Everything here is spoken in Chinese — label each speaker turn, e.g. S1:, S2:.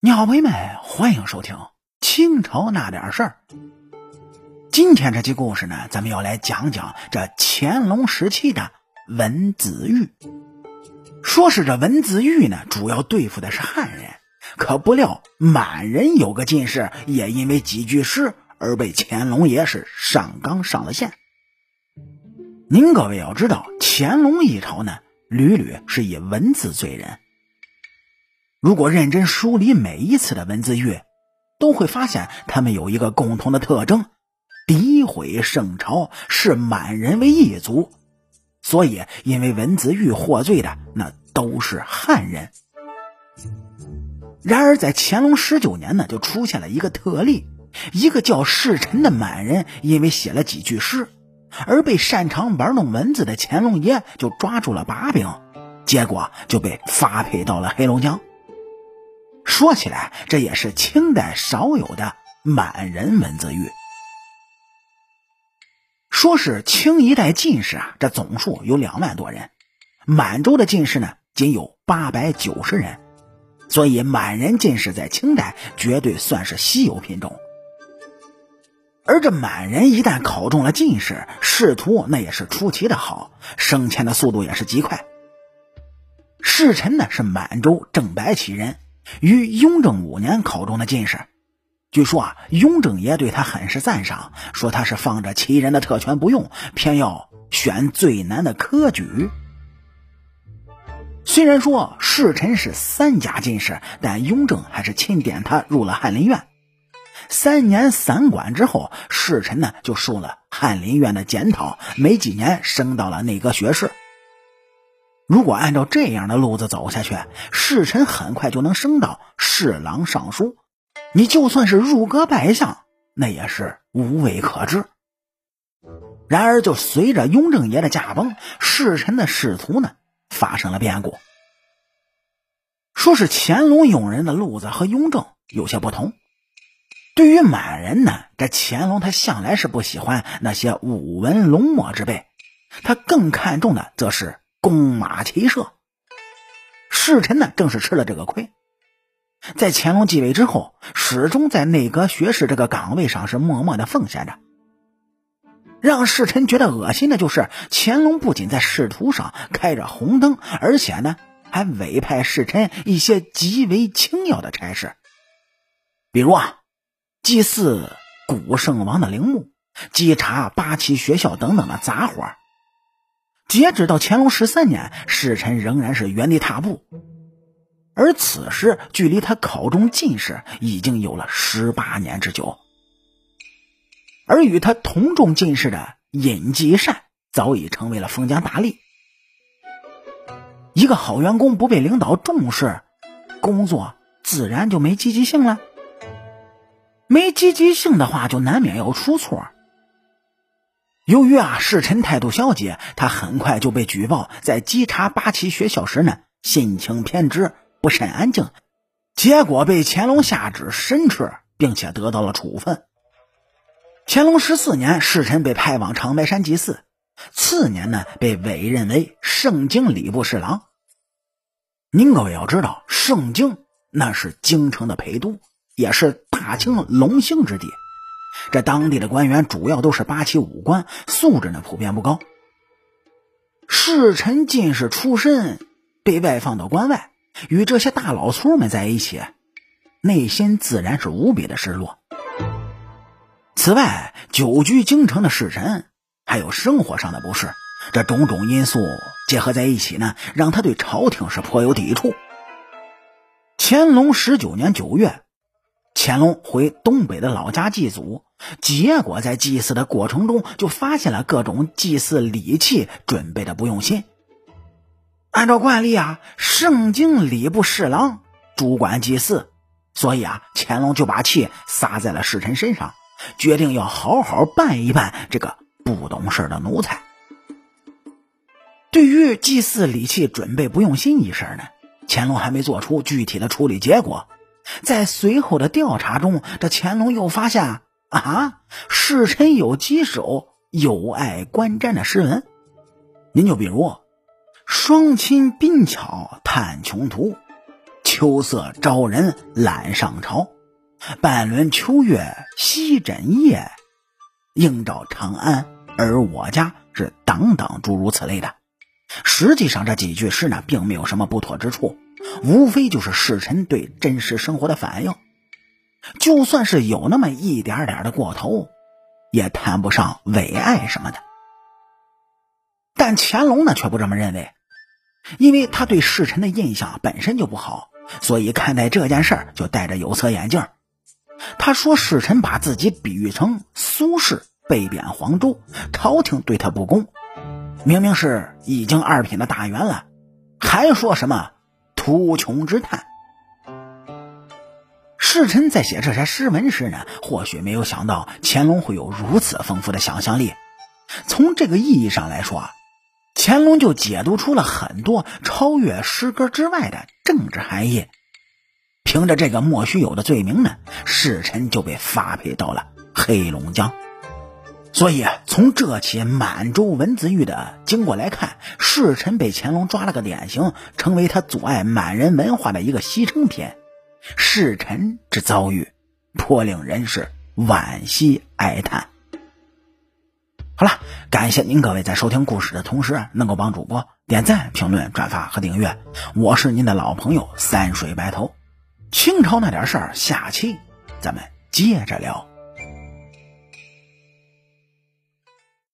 S1: 你好，朋友们，欢迎收听清朝那点事儿。今天这期故事呢，咱们要来讲讲这乾隆时期的文字狱。说是这文字狱呢，主要对付的是汉人，可不料满人有个进士，也因为几句诗而被乾隆爷是上纲上了线。您各位要知道，乾隆一朝呢，屡屡是以文字罪人。如果认真梳理每一次的文字狱，都会发现他们有一个共同的特征：诋毁圣朝，视满人为异族。所以，因为文字狱获罪的那都是汉人。然而，在乾隆十九年呢，就出现了一个特例：一个叫世臣的满人，因为写了几句诗，而被擅长玩弄文字的乾隆爷就抓住了把柄，结果就被发配到了黑龙江。说起来，这也是清代少有的满人文字狱。说是清一代进士啊，这总数有两万多人，满洲的进士呢仅有八百九十人，所以满人进士在清代绝对算是稀有品种。而这满人一旦考中了进士，仕途那也是出奇的好，升迁的速度也是极快。世臣呢是满洲正白旗人。于雍正五年考中的进士，据说啊，雍正爷对他很是赞赏，说他是放着旗人的特权不用，偏要选最难的科举。虽然说世臣是三甲进士，但雍正还是钦点他入了翰林院。三年散馆之后，世臣呢就受了翰林院的检讨，没几年升到了内阁学士。如果按照这样的路子走下去，世臣很快就能升到侍郎、尚书。你就算是入阁拜相，那也是无为可治。然而，就随着雍正爷的驾崩，世臣的仕途呢发生了变故。说是乾隆用人的路子和雍正有些不同。对于满人呢，这乾隆他向来是不喜欢那些舞文龙墨之辈，他更看重的则是。弓马骑射，世臣呢正是吃了这个亏，在乾隆继位之后，始终在内阁学士这个岗位上是默默的奉献着。让世臣觉得恶心的就是，乾隆不仅在仕途上开着红灯，而且呢还委派世臣一些极为轻要的差事，比如啊，祭祀古圣王的陵墓、稽查八旗学校等等的杂活截止到乾隆十三年，世臣仍然是原地踏步，而此时距离他考中进士已经有了十八年之久。而与他同中进士的尹继善早已成为了封疆大吏。一个好员工不被领导重视，工作自然就没积极性了。没积极性的话，就难免要出错。由于啊世臣态度消极，他很快就被举报在稽查八旗学校时呢心情偏执、不甚安静，结果被乾隆下旨申斥，并且得到了处分。乾隆十四年，世臣被派往长白山祭祀，次年呢被委任为盛京礼部侍郎。您各位要知道，盛京那是京城的陪都，也是大清龙兴之地。这当地的官员主要都是八旗武官，素质呢普遍不高。侍臣进士出身，被外放到关外，与这些大老粗们在一起，内心自然是无比的失落。此外，久居京城的侍臣还有生活上的不适，这种种因素结合在一起呢，让他对朝廷是颇有抵触。乾隆十九年九月。乾隆回东北的老家祭祖，结果在祭祀的过程中就发现了各种祭祀礼器准备的不用心。按照惯例啊，圣经礼部侍郎主管祭祀，所以啊，乾隆就把气撒在了侍臣身上，决定要好好办一办这个不懂事的奴才。对于祭祀礼器准备不用心一事呢，乾隆还没做出具体的处理结果。在随后的调查中，这乾隆又发现啊，世臣有几首有碍观瞻的诗文。您就比如“双亲宾巧探穷途，秋色招人懒上朝，半轮秋月西枕夜，应照长安而我家是等等诸如此类的。实际上这几句诗呢，并没有什么不妥之处，无非就是世臣对真实生活的反应。就算是有那么一点点的过头，也谈不上伪爱什么的。但乾隆呢，却不这么认为。因为他对世臣的印象本身就不好，所以看待这件事儿就戴着有色眼镜。他说世臣把自己比喻成苏轼被贬黄州，朝廷对他不公，明明是已经二品的大员了，还说什么无穷之叹。世臣在写这些诗文时呢，或许没有想到乾隆会有如此丰富的想象力。从这个意义上来说。乾隆就解读出了很多超越诗歌之外的政治含义。凭着这个莫须有的罪名呢，世臣就被发配到了黑龙江。所以从这起满洲文字狱的经过来看，世臣被乾隆抓了个典型，成为他阻碍满人文化的一个牺牲品。世臣之遭遇，颇令人是惋惜哀叹。好了，感谢您各位在收听故事的同时，能够帮主播点赞、评论、转发和订阅。我是您的老朋友三水白头。清朝那点事儿，下期咱们接着聊。